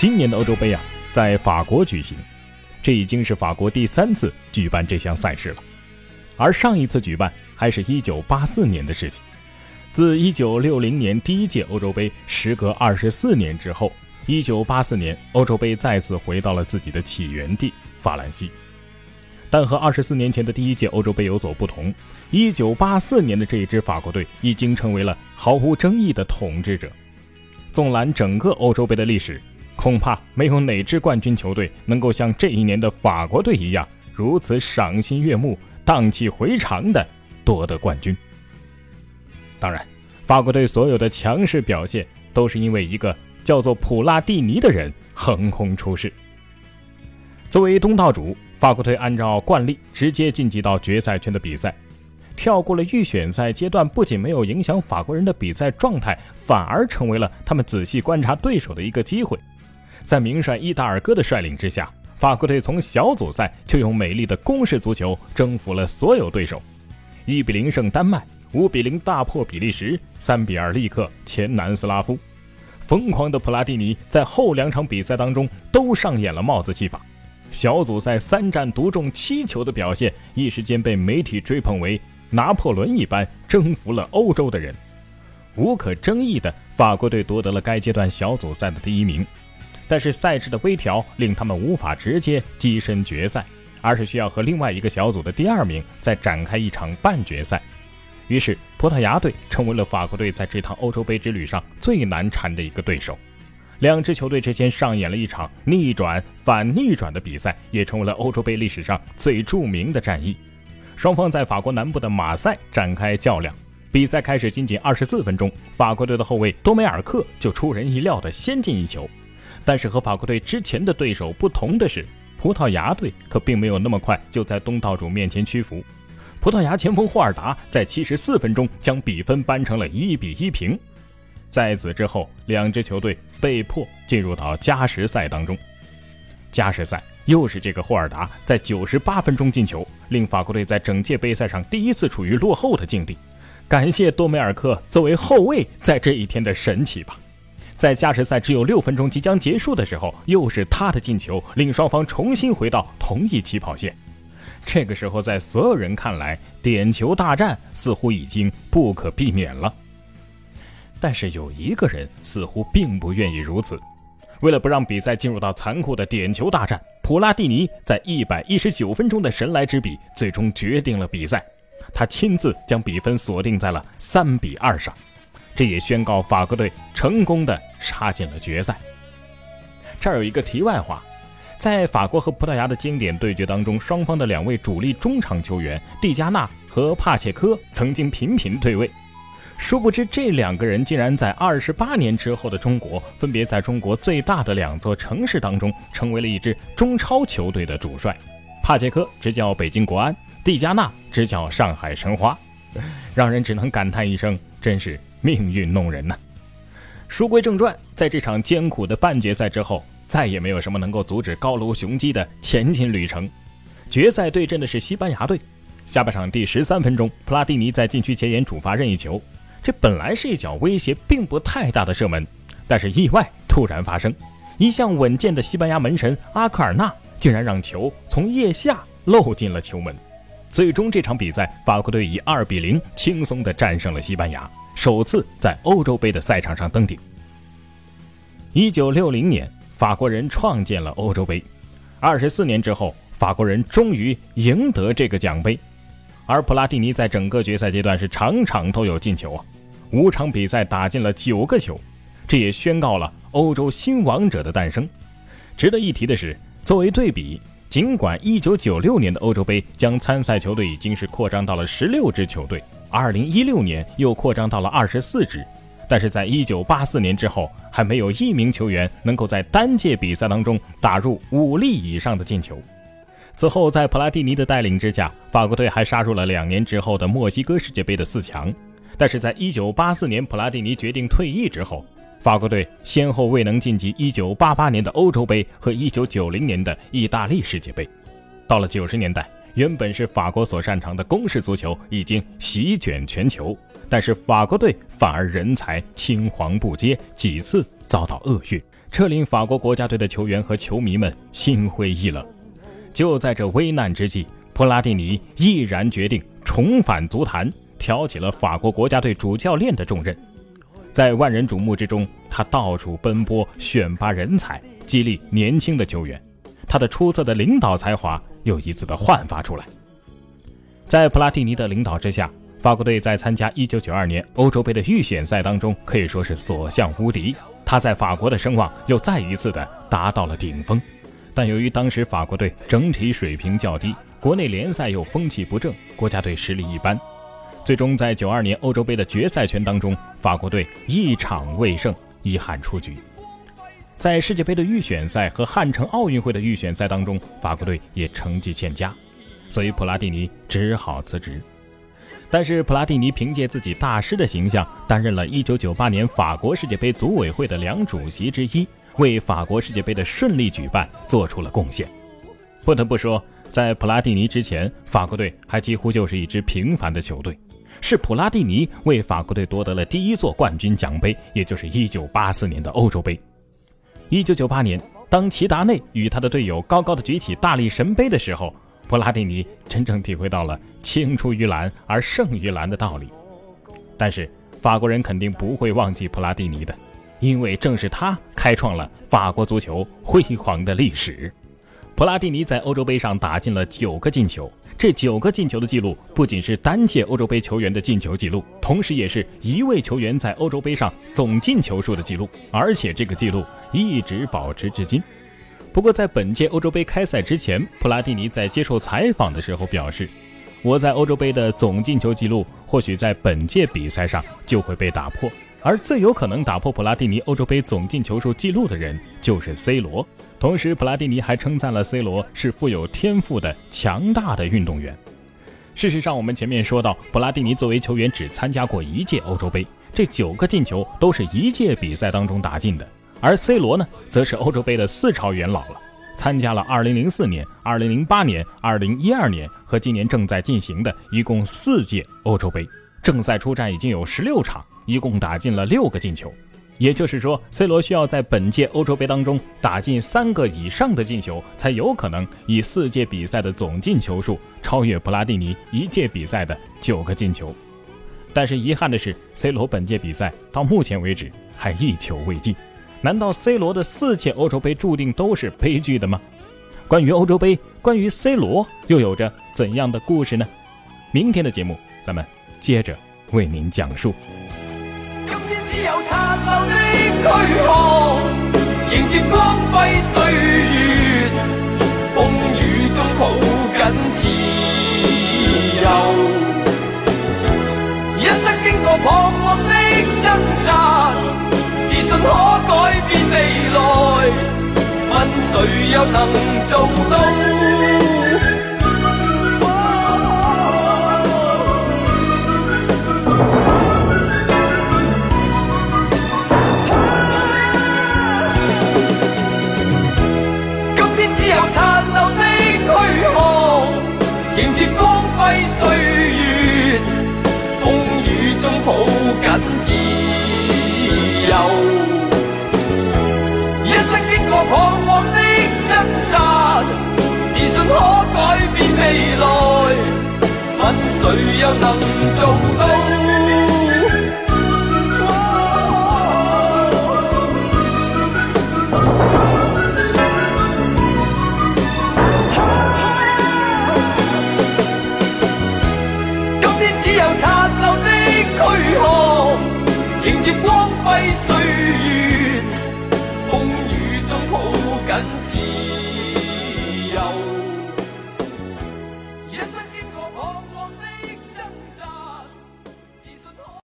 今年的欧洲杯啊，在法国举行，这已经是法国第三次举办这项赛事了。而上一次举办还是一九八四年的事情。自一九六零年第一届欧洲杯时隔二十四年之后，一九八四年欧洲杯再次回到了自己的起源地法兰西。但和二十四年前的第一届欧洲杯有所不同，一九八四年的这一支法国队已经成为了毫无争议的统治者。纵览整个欧洲杯的历史。恐怕没有哪支冠军球队能够像这一年的法国队一样如此赏心悦目、荡气回肠地夺得冠军。当然，法国队所有的强势表现都是因为一个叫做普拉蒂尼的人横空出世。作为东道主，法国队按照惯例直接晋级到决赛圈的比赛。跳过了预选赛阶段，不仅没有影响法国人的比赛状态，反而成为了他们仔细观察对手的一个机会。在名帅伊达尔戈的率领之下，法国队从小组赛就用美丽的攻势足球征服了所有对手，一比零胜丹麦，五比零大破比利时，三比二力克前南斯拉夫。疯狂的普拉蒂尼在后两场比赛当中都上演了帽子戏法，小组赛三战独中七球的表现，一时间被媒体追捧为拿破仑一般征服了欧洲的人。无可争议的，法国队夺得了该阶段小组赛的第一名。但是赛制的微调令他们无法直接跻身决赛，而是需要和另外一个小组的第二名再展开一场半决赛。于是，葡萄牙队成为了法国队在这趟欧洲杯之旅上最难缠的一个对手。两支球队之间上演了一场逆转反逆转的比赛，也成为了欧洲杯历史上最著名的战役。双方在法国南部的马赛展开较量。比赛开始仅仅二十四分钟，法国队的后卫多梅尔克就出人意料的先进一球。但是和法国队之前的对手不同的是，葡萄牙队可并没有那么快就在东道主面前屈服。葡萄牙前锋霍尔达在七十四分钟将比分扳成了一比一平。在此之后，两支球队被迫进入到加时赛当中。加时赛又是这个霍尔达在九十八分钟进球，令法国队在整届杯赛上第一次处于落后的境地。感谢多梅尔克作为后卫在这一天的神奇吧。在加时赛只有六分钟即将结束的时候，又是他的进球，令双方重新回到同一起跑线。这个时候，在所有人看来，点球大战似乎已经不可避免了。但是有一个人似乎并不愿意如此。为了不让比赛进入到残酷的点球大战，普拉蒂尼在一百一十九分钟的神来之笔，最终决定了比赛。他亲自将比分锁定在了三比二上。这也宣告法国队成功的杀进了决赛。这儿有一个题外话，在法国和葡萄牙的经典对决当中，双方的两位主力中场球员蒂加纳和帕切科曾经频频对位。殊不知，这两个人竟然在二十八年之后的中国，分别在中国最大的两座城市当中，成为了一支中超球队的主帅。帕切科执教北京国安，蒂加纳执教上海申花，让人只能感叹一声：真是。命运弄人呐！书归正传，在这场艰苦的半决赛之后，再也没有什么能够阻止高卢雄鸡的前进旅程。决赛对阵的是西班牙队。下半场第十三分钟，普拉蒂尼在禁区前沿主罚任意球，这本来是一脚威胁并不太大的射门，但是意外突然发生，一向稳健的西班牙门神阿克尔纳竟然让球从腋下漏进了球门。最终这场比赛，法国队以二比零轻松地战胜了西班牙。首次在欧洲杯的赛场上登顶。一九六零年，法国人创建了欧洲杯。二十四年之后，法国人终于赢得这个奖杯。而普拉蒂尼在整个决赛阶段是场场都有进球啊，五场比赛打进了九个球，这也宣告了欧洲新王者的诞生。值得一提的是，作为对比，尽管一九九六年的欧洲杯将参赛球队已经是扩张到了十六支球队。二零一六年又扩张到了二十四支，但是在一九八四年之后，还没有一名球员能够在单届比赛当中打入五粒以上的进球。此后，在普拉蒂尼的带领之下，法国队还杀入了两年之后的墨西哥世界杯的四强。但是在一九八四年普拉蒂尼决定退役之后，法国队先后未能晋级一九八八年的欧洲杯和一九九零年的意大利世界杯。到了九十年代。原本是法国所擅长的攻势足球已经席卷全球，但是法国队反而人才青黄不接，几次遭到厄运。这令法国国家队的球员和球迷们心灰意冷。就在这危难之际，普拉蒂尼毅然决定重返足坛，挑起了法国国家队主教练的重任。在万人瞩目之中，他到处奔波，选拔人才，激励年轻的球员。他的出色的领导才华又一次的焕发出来。在普拉蒂尼的领导之下，法国队在参加1992年欧洲杯的预选赛当中可以说是所向无敌。他在法国的声望又再一次的达到了顶峰。但由于当时法国队整体水平较低，国内联赛又风气不正，国家队实力一般。最终在九二年欧洲杯的决赛圈当中，法国队一场未胜，遗憾出局。在世界杯的预选赛和汉城奥运会的预选赛当中，法国队也成绩欠佳，所以普拉蒂尼只好辞职。但是普拉蒂尼凭借自己大师的形象，担任了一九九八年法国世界杯组委会的两主席之一，为法国世界杯的顺利举办做出了贡献。不得不说，在普拉蒂尼之前，法国队还几乎就是一支平凡的球队。是普拉蒂尼为法国队夺得了第一座冠军奖杯，也就是1984年的欧洲杯。1998年，当齐达内与他的队友高高的举起大力神杯的时候，普拉蒂尼真正体会到了“青出于蓝而胜于蓝”的道理。但是，法国人肯定不会忘记普拉蒂尼的，因为正是他开创了法国足球辉煌的历史。普拉蒂尼在欧洲杯上打进了九个进球。这九个进球的记录不仅是单届欧洲杯球员的进球记录，同时也是一位球员在欧洲杯上总进球数的记录，而且这个记录一直保持至今。不过，在本届欧洲杯开赛之前，普拉蒂尼在接受采访的时候表示：“我在欧洲杯的总进球记录或许在本届比赛上就会被打破。”而最有可能打破普拉蒂尼欧洲杯总进球数纪录的人就是 C 罗。同时，普拉蒂尼还称赞了 C 罗是富有天赋的强大的运动员。事实上，我们前面说到，普拉蒂尼作为球员只参加过一届欧洲杯，这九个进球都是一届比赛当中打进的。而 C 罗呢，则是欧洲杯的四朝元老了，参加了2004年、2008年、2012年和今年正在进行的一共四届欧洲杯，正赛出战已经有十六场。一共打进了六个进球，也就是说，C 罗需要在本届欧洲杯当中打进三个以上的进球，才有可能以四届比赛的总进球数超越普拉蒂尼一届比赛的九个进球。但是遗憾的是，C 罗本届比赛到目前为止还一球未进。难道 C 罗的四届欧洲杯注定都是悲剧的吗？关于欧洲杯，关于 C 罗，又有着怎样的故事呢？明天的节目，咱们接着为您讲述。今天只有残留的躯壳，迎接光辉岁月，风雨中抱紧自由。一生经过彷徨的挣扎，信可改变未来，问谁又能做到？迎接光辉岁月，风雨中抱紧自能做到今天，只有残留的躯壳迎接光辉岁月，风雨中抱紧自。